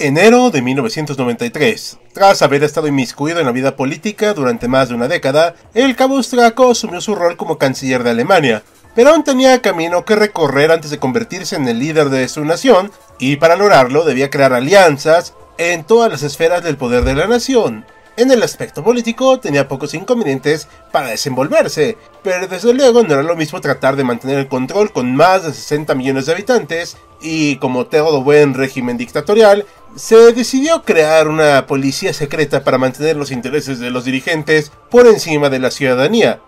Enero de 1993. Tras haber estado inmiscuido en la vida política durante más de una década, el cabo austriaco asumió su rol como canciller de Alemania, pero aún tenía camino que recorrer antes de convertirse en el líder de su nación, y para lograrlo debía crear alianzas en todas las esferas del poder de la nación. En el aspecto político tenía pocos inconvenientes para desenvolverse, pero desde luego no era lo mismo tratar de mantener el control con más de 60 millones de habitantes, y como todo buen régimen dictatorial, se decidió crear una policía secreta para mantener los intereses de los dirigentes por encima de la ciudadanía.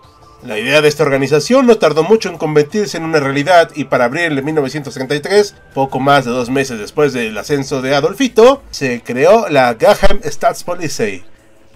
La idea de esta organización no tardó mucho en convertirse en una realidad y para abril de 1933, poco más de dos meses después del ascenso de Adolfito, se creó la Geheim Staatspolizei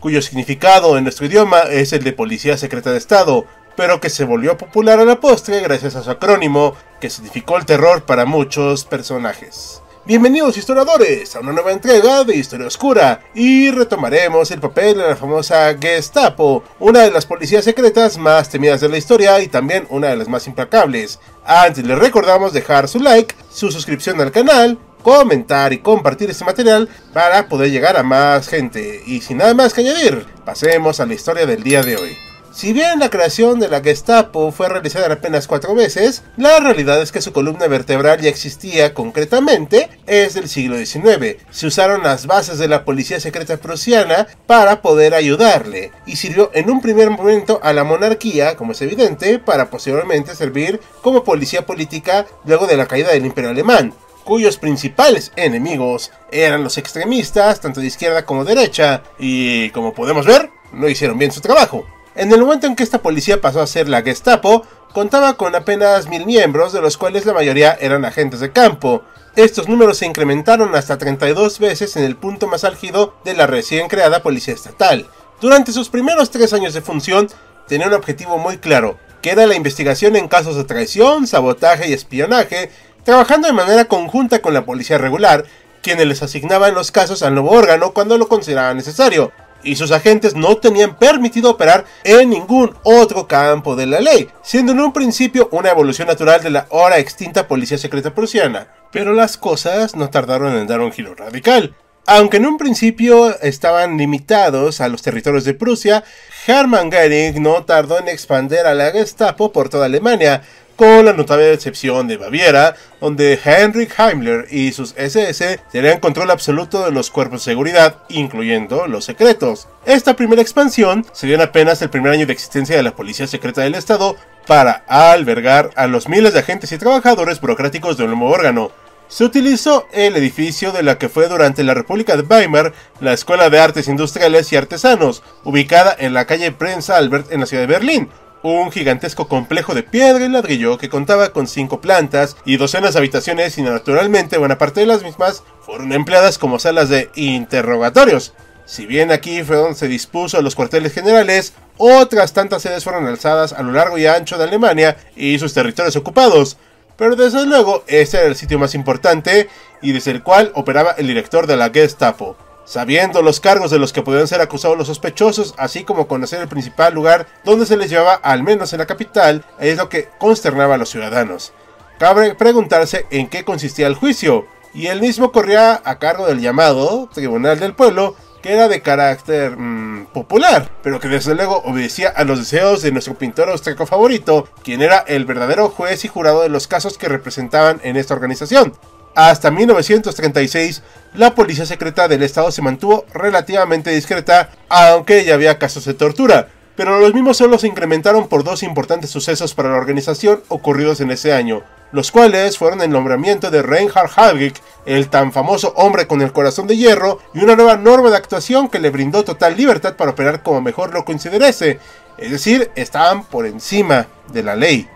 cuyo significado en nuestro idioma es el de Policía Secreta de Estado, pero que se volvió popular a la postre gracias a su acrónimo, que significó el terror para muchos personajes. Bienvenidos historiadores a una nueva entrega de Historia Oscura y retomaremos el papel de la famosa Gestapo, una de las policías secretas más temidas de la historia y también una de las más implacables. Antes les recordamos dejar su like, su suscripción al canal comentar y compartir este material para poder llegar a más gente. Y sin nada más que añadir, pasemos a la historia del día de hoy. Si bien la creación de la Gestapo fue realizada apenas cuatro veces, la realidad es que su columna vertebral ya existía concretamente es del siglo XIX. Se usaron las bases de la policía secreta prusiana para poder ayudarle, y sirvió en un primer momento a la monarquía, como es evidente, para posteriormente servir como policía política luego de la caída del imperio alemán cuyos principales enemigos eran los extremistas, tanto de izquierda como derecha, y como podemos ver, no hicieron bien su trabajo. En el momento en que esta policía pasó a ser la Gestapo, contaba con apenas mil miembros, de los cuales la mayoría eran agentes de campo. Estos números se incrementaron hasta 32 veces en el punto más álgido de la recién creada Policía Estatal. Durante sus primeros tres años de función, tenía un objetivo muy claro, que era la investigación en casos de traición, sabotaje y espionaje, trabajando de manera conjunta con la policía regular, quienes les asignaban los casos al nuevo órgano cuando lo consideraban necesario, y sus agentes no tenían permitido operar en ningún otro campo de la ley, siendo en un principio una evolución natural de la ahora extinta policía secreta prusiana. Pero las cosas no tardaron en dar un giro radical. Aunque en un principio estaban limitados a los territorios de Prusia, Hermann Göring no tardó en expandir a la Gestapo por toda Alemania, con la notable excepción de Baviera, donde Heinrich Heimler y sus SS tenían control absoluto de los cuerpos de seguridad, incluyendo los secretos. Esta primera expansión se dio en apenas el primer año de existencia de la Policía Secreta del Estado para albergar a los miles de agentes y trabajadores burocráticos del nuevo órgano. Se utilizó el edificio de la que fue durante la República de Weimar la Escuela de Artes Industriales y Artesanos, ubicada en la calle Prince Albert en la ciudad de Berlín, un gigantesco complejo de piedra y ladrillo que contaba con cinco plantas y docenas de habitaciones y naturalmente buena parte de las mismas fueron empleadas como salas de interrogatorios. Si bien aquí fue donde se dispuso los cuarteles generales, otras tantas sedes fueron alzadas a lo largo y ancho de Alemania y sus territorios ocupados. Pero desde luego este era el sitio más importante y desde el cual operaba el director de la Gestapo. Sabiendo los cargos de los que podían ser acusados los sospechosos, así como conocer el principal lugar donde se les llevaba, al menos en la capital, es lo que consternaba a los ciudadanos. Cabe preguntarse en qué consistía el juicio, y el mismo corría a cargo del llamado Tribunal del Pueblo, que era de carácter mm, popular, pero que desde luego obedecía a los deseos de nuestro pintor austríaco favorito, quien era el verdadero juez y jurado de los casos que representaban en esta organización. Hasta 1936, la policía secreta del Estado se mantuvo relativamente discreta, aunque ya había casos de tortura, pero los mismos solo se incrementaron por dos importantes sucesos para la organización ocurridos en ese año. los cuales fueron el nombramiento de Reinhard Hargig, el tan famoso hombre con el corazón de hierro, y una nueva norma de actuación que le brindó total libertad para operar como mejor lo considerase, es decir, estaban por encima de la ley.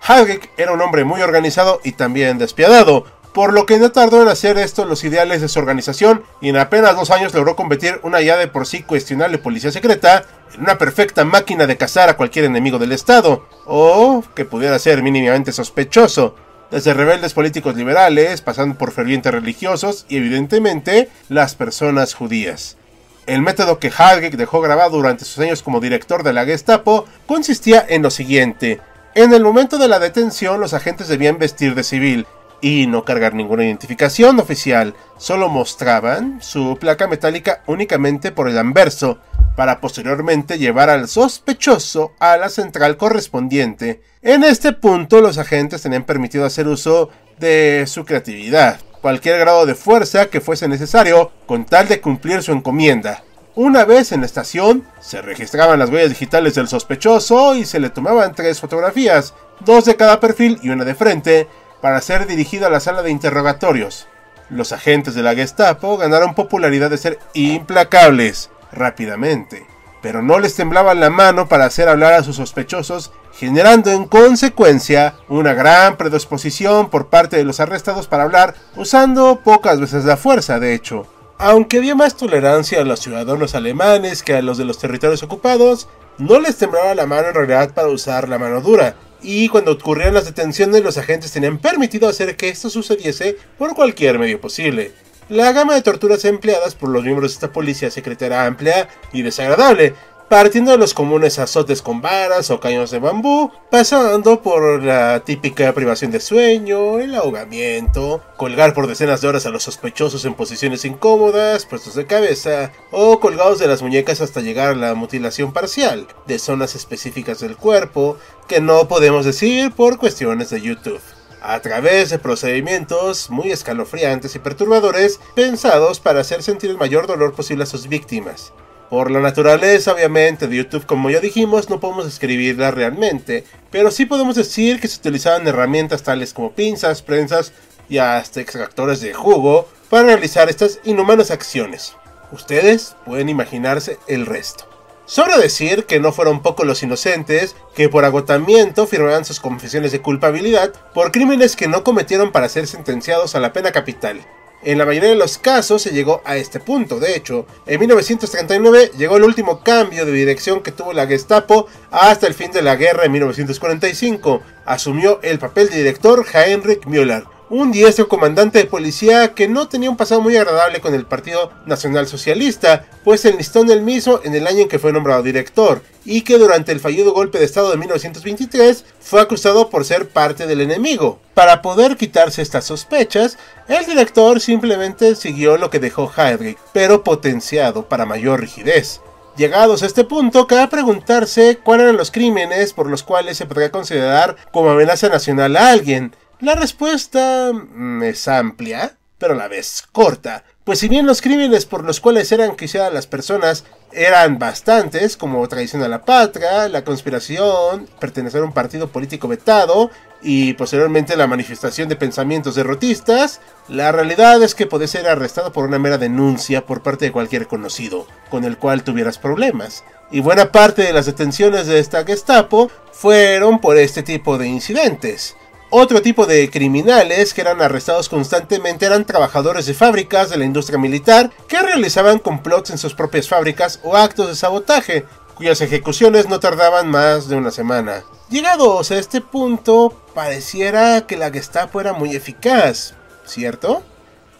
Hargig era un hombre muy organizado y también despiadado, por lo que no tardó en hacer esto los ideales de su organización y en apenas dos años logró convertir una ya de por sí cuestionable policía secreta en una perfecta máquina de cazar a cualquier enemigo del Estado, o que pudiera ser mínimamente sospechoso, desde rebeldes políticos liberales, pasando por fervientes religiosos y evidentemente las personas judías. El método que Hargig dejó grabado durante sus años como director de la Gestapo consistía en lo siguiente. En el momento de la detención los agentes debían vestir de civil, y no cargar ninguna identificación oficial, solo mostraban su placa metálica únicamente por el anverso, para posteriormente llevar al sospechoso a la central correspondiente. En este punto los agentes tenían permitido hacer uso de su creatividad, cualquier grado de fuerza que fuese necesario con tal de cumplir su encomienda. Una vez en la estación, se registraban las huellas digitales del sospechoso y se le tomaban tres fotografías, dos de cada perfil y una de frente, para ser dirigido a la sala de interrogatorios. Los agentes de la Gestapo ganaron popularidad de ser implacables rápidamente, pero no les temblaba la mano para hacer hablar a sus sospechosos, generando en consecuencia una gran predisposición por parte de los arrestados para hablar, usando pocas veces la fuerza, de hecho. Aunque había más tolerancia a los ciudadanos alemanes que a los de los territorios ocupados, no les temblaba la mano en realidad para usar la mano dura, y cuando ocurrían las detenciones los agentes tenían permitido hacer que esto sucediese por cualquier medio posible. La gama de torturas empleadas por los miembros de esta policía secreta era amplia y desagradable, partiendo de los comunes azotes con varas o caños de bambú, pasando por la típica privación de sueño, el ahogamiento, colgar por decenas de horas a los sospechosos en posiciones incómodas, puestos de cabeza, o colgados de las muñecas hasta llegar a la mutilación parcial de zonas específicas del cuerpo, que no podemos decir por cuestiones de YouTube a través de procedimientos muy escalofriantes y perturbadores pensados para hacer sentir el mayor dolor posible a sus víctimas. Por la naturaleza, obviamente, de YouTube, como ya dijimos, no podemos escribirla realmente, pero sí podemos decir que se utilizaban herramientas tales como pinzas, prensas y hasta extractores de jugo para realizar estas inhumanas acciones. Ustedes pueden imaginarse el resto. Sobra decir que no fueron pocos los inocentes que por agotamiento firmaban sus confesiones de culpabilidad por crímenes que no cometieron para ser sentenciados a la pena capital, en la mayoría de los casos se llegó a este punto, de hecho. En 1939 llegó el último cambio de dirección que tuvo la Gestapo hasta el fin de la guerra en 1945. Asumió el papel de director Heinrich Müller, un diestro comandante de policía que no tenía un pasado muy agradable con el Partido Nacional Socialista, pues enlistó en el mismo en el año en que fue nombrado director, y que durante el fallido golpe de Estado de 1923 fue acusado por ser parte del enemigo. Para poder quitarse estas sospechas, el director simplemente siguió lo que dejó Heydrich, pero potenciado para mayor rigidez. Llegados a este punto, cabe preguntarse cuáles eran los crímenes por los cuales se podría considerar como amenaza nacional a alguien, la respuesta mm, es amplia, pero a la vez corta, pues si bien los crímenes por los cuales eran quisidas las personas eran bastantes, como traición a la patria, la conspiración, pertenecer a un partido político vetado y posteriormente la manifestación de pensamientos derrotistas, la realidad es que podés ser arrestado por una mera denuncia por parte de cualquier conocido, con el cual tuvieras problemas. Y buena parte de las detenciones de esta Gestapo fueron por este tipo de incidentes. Otro tipo de criminales que eran arrestados constantemente eran trabajadores de fábricas de la industria militar que realizaban complots en sus propias fábricas o actos de sabotaje, cuyas ejecuciones no tardaban más de una semana. Llegados a este punto, pareciera que la Gestapo era muy eficaz, ¿cierto?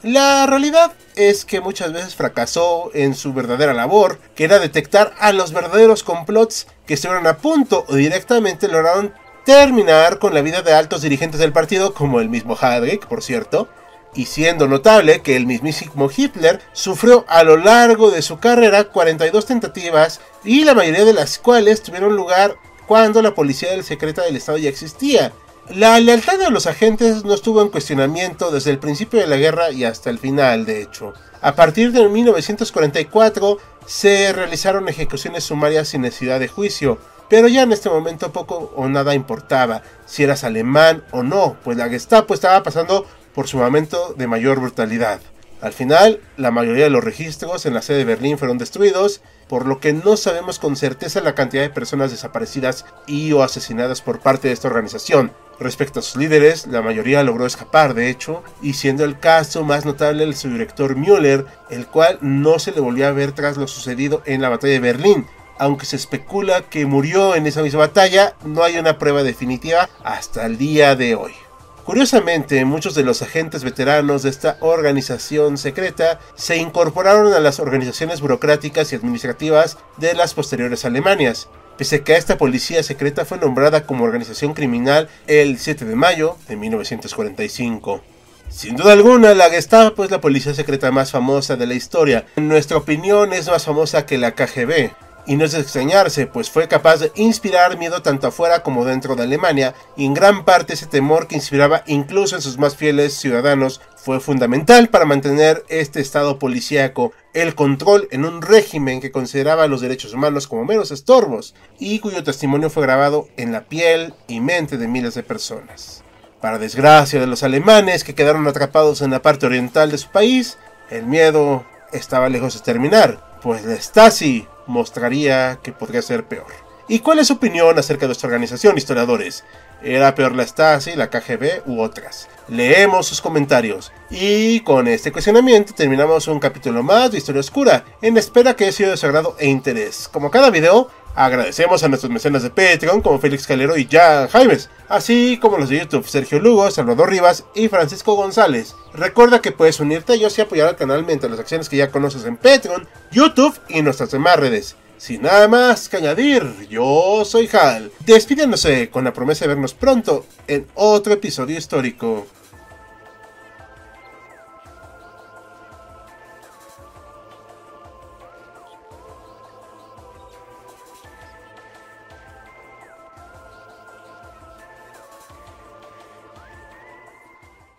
La realidad es que muchas veces fracasó en su verdadera labor, que era detectar a los verdaderos complots que estuvieron a punto o directamente lograron terminar con la vida de altos dirigentes del partido, como el mismo Heydrich, por cierto, y siendo notable que el mismísimo Hitler sufrió a lo largo de su carrera 42 tentativas y la mayoría de las cuales tuvieron lugar cuando la policía del secreta del Estado ya existía. La lealtad de los agentes no estuvo en cuestionamiento desde el principio de la guerra y hasta el final, de hecho. A partir de 1944 se realizaron ejecuciones sumarias sin necesidad de juicio, pero ya en este momento poco o nada importaba si eras alemán o no, pues la Gestapo estaba pasando por su momento de mayor brutalidad. Al final, la mayoría de los registros en la sede de Berlín fueron destruidos, por lo que no sabemos con certeza la cantidad de personas desaparecidas y o asesinadas por parte de esta organización. Respecto a sus líderes, la mayoría logró escapar, de hecho, y siendo el caso más notable el subdirector Müller, el cual no se le volvió a ver tras lo sucedido en la batalla de Berlín. Aunque se especula que murió en esa misma batalla, no hay una prueba definitiva hasta el día de hoy. Curiosamente, muchos de los agentes veteranos de esta organización secreta se incorporaron a las organizaciones burocráticas y administrativas de las posteriores Alemanias, pese a que esta policía secreta fue nombrada como organización criminal el 7 de mayo de 1945. Sin duda alguna, la Gestapo es la policía secreta más famosa de la historia. En nuestra opinión es más famosa que la KGB, y no es de extrañarse, pues fue capaz de inspirar miedo tanto afuera como dentro de Alemania, y en gran parte ese temor que inspiraba incluso en sus más fieles ciudadanos fue fundamental para mantener este estado policíaco, el control en un régimen que consideraba los derechos humanos como meros estorbos, y cuyo testimonio fue grabado en la piel y mente de miles de personas. Para desgracia de los alemanes que quedaron atrapados en la parte oriental de su país, el miedo estaba lejos de terminar, pues la Stasi mostraría que podría ser peor. ¿Y cuál es su opinión acerca de esta organización, historiadores? ¿Era peor la Stasi, la KGB u otras? Leemos sus comentarios. Y con este cuestionamiento terminamos un capítulo más de Historia Oscura, en espera que haya sido de su agrado e interés. Como cada video, agradecemos a nuestros mecenas de Patreon como Félix Calero y Jan Jaimes, así como los de YouTube Sergio Lugo, Salvador Rivas y Francisco González. Recuerda que puedes unirte a ellos y apoyar al canal mediante las acciones que ya conoces en Patreon, YouTube y nuestras demás redes. Sin nada más que añadir, yo soy Hal, despidiéndose con la promesa de vernos pronto en otro episodio histórico.